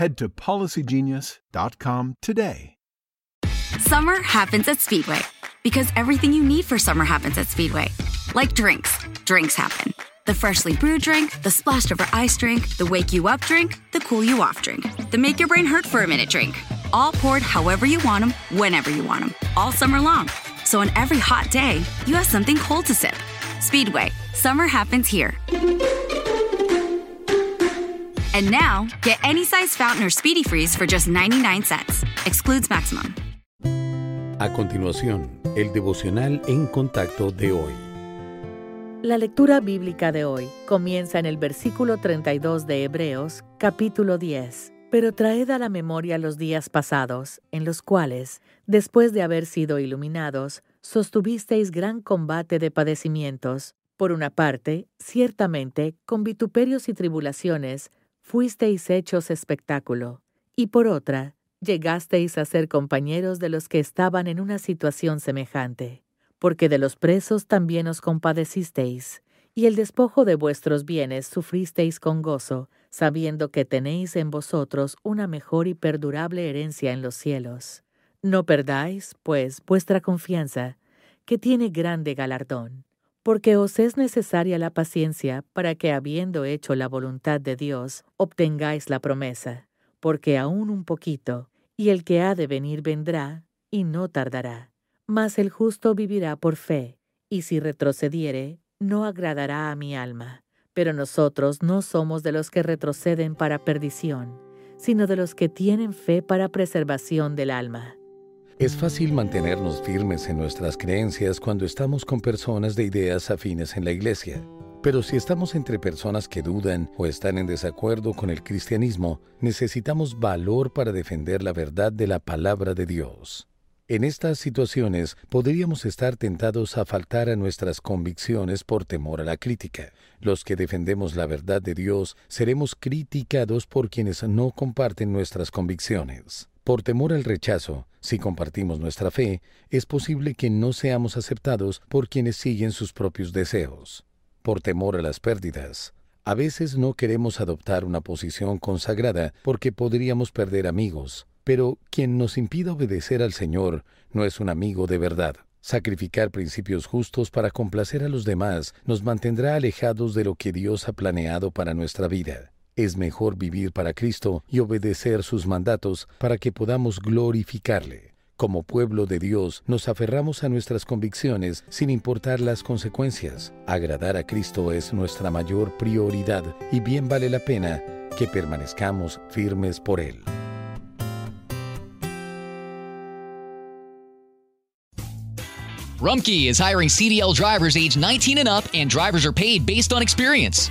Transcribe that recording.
head to policygenius.com today. Summer happens at Speedway because everything you need for summer happens at Speedway. Like drinks, drinks happen. The freshly brewed drink, the splashed over ice drink, the wake you up drink, the cool you off drink, the make your brain hurt for a minute drink. All poured however you want them, whenever you want them, all summer long. So on every hot day, you have something cold to sip. Speedway, summer happens here. And now, get any size fountain or speedy freeze for just 99 cents. Excludes maximum. A continuación, el devocional en contacto de hoy. La lectura bíblica de hoy comienza en el versículo 32 de Hebreos, capítulo 10. Pero traed a la memoria los días pasados, en los cuales, después de haber sido iluminados, sostuvisteis gran combate de padecimientos. Por una parte, ciertamente, con vituperios y tribulaciones, fuisteis hechos espectáculo, y por otra, llegasteis a ser compañeros de los que estaban en una situación semejante, porque de los presos también os compadecisteis, y el despojo de vuestros bienes sufristeis con gozo, sabiendo que tenéis en vosotros una mejor y perdurable herencia en los cielos. No perdáis, pues, vuestra confianza, que tiene grande galardón, porque os es necesaria la paciencia para que, habiendo hecho la voluntad de Dios, obtengáis la promesa, porque aún un poquito, y el que ha de venir vendrá, y no tardará. Mas el justo vivirá por fe, y si retrocediere, no agradará a mi alma. Pero nosotros no somos de los que retroceden para perdición, sino de los que tienen fe para preservación del alma. Es fácil mantenernos firmes en nuestras creencias cuando estamos con personas de ideas afines en la iglesia. Pero si estamos entre personas que dudan o están en desacuerdo con el cristianismo, necesitamos valor para defender la verdad de la palabra de Dios. En estas situaciones podríamos estar tentados a faltar a nuestras convicciones por temor a la crítica. Los que defendemos la verdad de Dios seremos criticados por quienes no comparten nuestras convicciones. Por temor al rechazo, si compartimos nuestra fe, es posible que no seamos aceptados por quienes siguen sus propios deseos. Por temor a las pérdidas, a veces no queremos adoptar una posición consagrada porque podríamos perder amigos, pero quien nos impida obedecer al Señor no es un amigo de verdad. Sacrificar principios justos para complacer a los demás nos mantendrá alejados de lo que Dios ha planeado para nuestra vida. Es mejor vivir para Cristo y obedecer sus mandatos para que podamos glorificarle. Como pueblo de Dios nos aferramos a nuestras convicciones sin importar las consecuencias. Agradar a Cristo es nuestra mayor prioridad y bien vale la pena que permanezcamos firmes por Él. Rumkey is hiring CDL drivers age 19 and up, and drivers are paid based on experience.